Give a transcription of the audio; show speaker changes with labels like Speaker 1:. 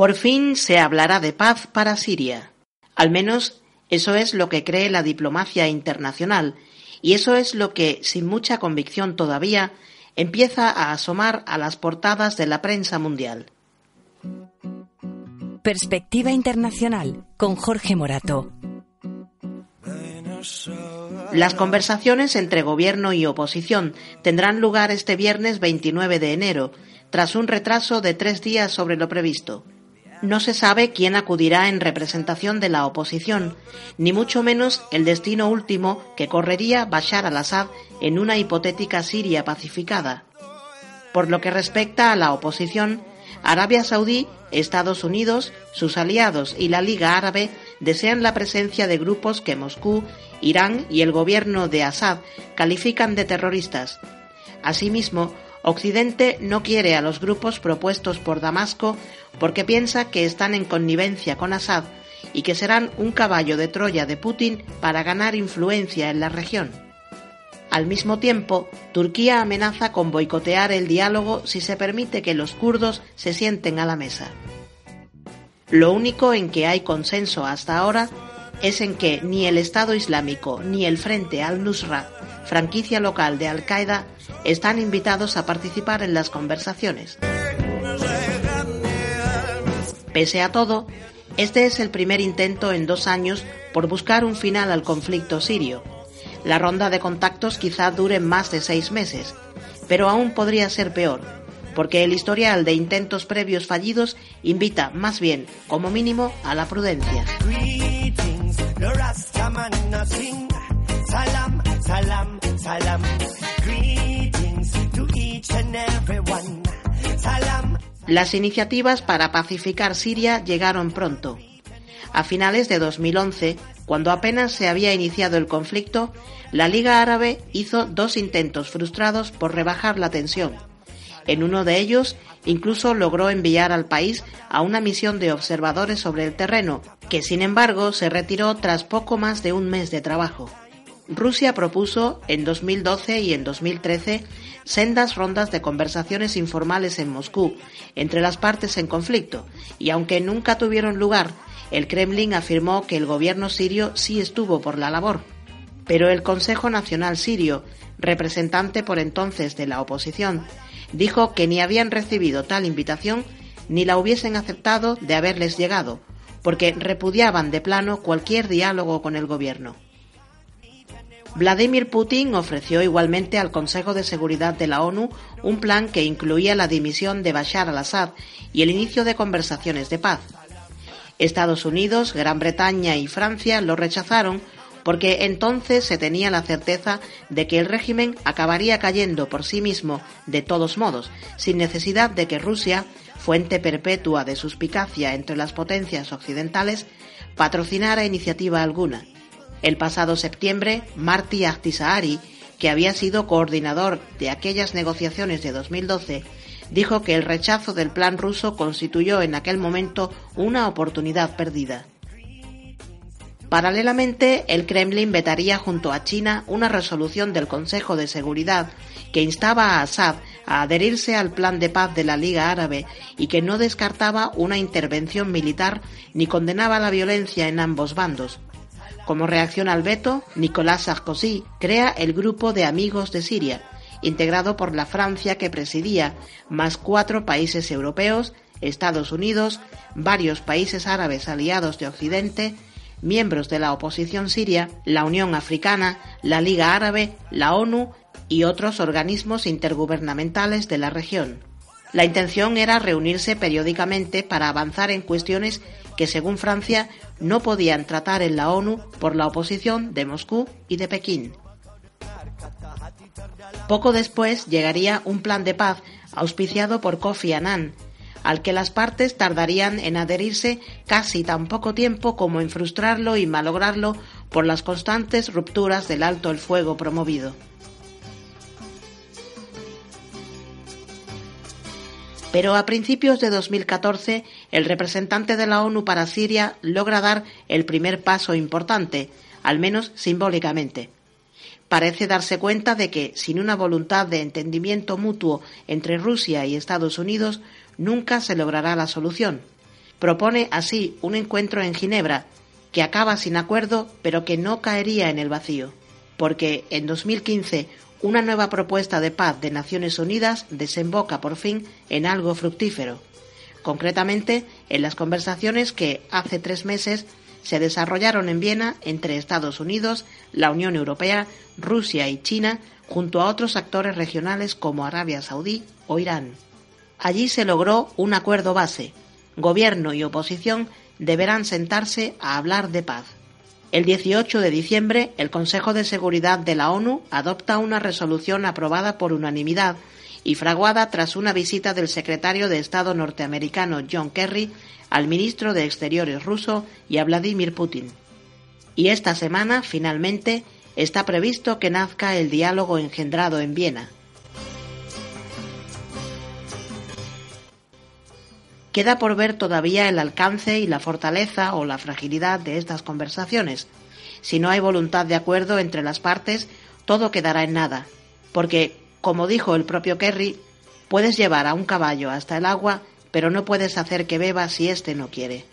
Speaker 1: Por fin se hablará de paz para Siria. Al menos eso es lo que cree la diplomacia internacional y eso es lo que, sin mucha convicción todavía, empieza a asomar a las portadas de la prensa mundial.
Speaker 2: Perspectiva Internacional con Jorge Morato.
Speaker 1: Las conversaciones entre gobierno y oposición tendrán lugar este viernes 29 de enero, tras un retraso de tres días sobre lo previsto. No se sabe quién acudirá en representación de la oposición, ni mucho menos el destino último que correría Bashar al-Assad en una hipotética Siria pacificada. Por lo que respecta a la oposición, Arabia Saudí, Estados Unidos, sus aliados y la Liga Árabe desean la presencia de grupos que Moscú, Irán y el gobierno de Assad califican de terroristas. Asimismo, Occidente no quiere a los grupos propuestos por Damasco porque piensa que están en connivencia con Assad y que serán un caballo de Troya de Putin para ganar influencia en la región. Al mismo tiempo, Turquía amenaza con boicotear el diálogo si se permite que los kurdos se sienten a la mesa. Lo único en que hay consenso hasta ahora es en que ni el Estado Islámico ni el Frente al-Nusra, franquicia local de Al-Qaeda, están invitados a participar en las conversaciones. Pese a todo, este es el primer intento en dos años por buscar un final al conflicto sirio. La ronda de contactos quizá dure más de seis meses, pero aún podría ser peor, porque el historial de intentos previos fallidos invita más bien, como mínimo, a la prudencia. Las iniciativas para pacificar Siria llegaron pronto. A finales de 2011, cuando apenas se había iniciado el conflicto, la Liga Árabe hizo dos intentos frustrados por rebajar la tensión. En uno de ellos, incluso logró enviar al país a una misión de observadores sobre el terreno, que sin embargo se retiró tras poco más de un mes de trabajo. Rusia propuso en 2012 y en 2013 sendas rondas de conversaciones informales en Moscú entre las partes en conflicto, y aunque nunca tuvieron lugar, el Kremlin afirmó que el gobierno sirio sí estuvo por la labor. Pero el Consejo Nacional Sirio, representante por entonces de la oposición, dijo que ni habían recibido tal invitación ni la hubiesen aceptado de haberles llegado, porque repudiaban de plano cualquier diálogo con el gobierno. Vladimir Putin ofreció igualmente al Consejo de Seguridad de la ONU un plan que incluía la dimisión de Bashar al-Assad y el inicio de conversaciones de paz. Estados Unidos, Gran Bretaña y Francia lo rechazaron porque entonces se tenía la certeza de que el régimen acabaría cayendo por sí mismo de todos modos, sin necesidad de que Rusia, fuente perpetua de suspicacia entre las potencias occidentales, patrocinara iniciativa alguna. El pasado septiembre, Marty Ahtisaari, que había sido coordinador de aquellas negociaciones de 2012, dijo que el rechazo del plan ruso constituyó en aquel momento una oportunidad perdida. Paralelamente, el Kremlin vetaría junto a China una resolución del Consejo de Seguridad que instaba a Assad a adherirse al plan de paz de la Liga Árabe y que no descartaba una intervención militar ni condenaba la violencia en ambos bandos. Como reacción al veto, Nicolás Sarkozy crea el Grupo de Amigos de Siria, integrado por la Francia que presidía, más cuatro países europeos, Estados Unidos, varios países árabes aliados de Occidente, miembros de la oposición siria, la Unión Africana, la Liga Árabe, la ONU y otros organismos intergubernamentales de la región. La intención era reunirse periódicamente para avanzar en cuestiones que, según Francia, no podían tratar en la ONU por la oposición de Moscú y de Pekín. Poco después llegaría un plan de paz auspiciado por Kofi Annan, al que las partes tardarían en adherirse casi tan poco tiempo como en frustrarlo y malograrlo por las constantes rupturas del alto el fuego promovido. Pero a principios de 2014, el representante de la ONU para Siria logra dar el primer paso importante, al menos simbólicamente parece darse cuenta de que, sin una voluntad de entendimiento mutuo entre Rusia y Estados Unidos, nunca se logrará la solución. propone así un encuentro en Ginebra que acaba sin acuerdo, pero que no caería en el vacío, porque en 2015 una nueva propuesta de paz de Naciones Unidas desemboca por fin en algo fructífero, concretamente en las conversaciones que hace tres meses se desarrollaron en Viena entre Estados Unidos, la Unión Europea, Rusia y China, junto a otros actores regionales como Arabia Saudí o Irán. Allí se logró un acuerdo base. Gobierno y oposición deberán sentarse a hablar de paz. El 18 de diciembre, el Consejo de Seguridad de la ONU adopta una resolución aprobada por unanimidad y fraguada tras una visita del secretario de Estado norteamericano John Kerry al ministro de Exteriores ruso y a Vladimir Putin. Y esta semana, finalmente, está previsto que nazca el diálogo engendrado en Viena. Queda por ver todavía el alcance y la fortaleza o la fragilidad de estas conversaciones. Si no hay voluntad de acuerdo entre las partes, todo quedará en nada, porque, como dijo el propio Kerry, puedes llevar a un caballo hasta el agua, pero no puedes hacer que beba si éste no quiere.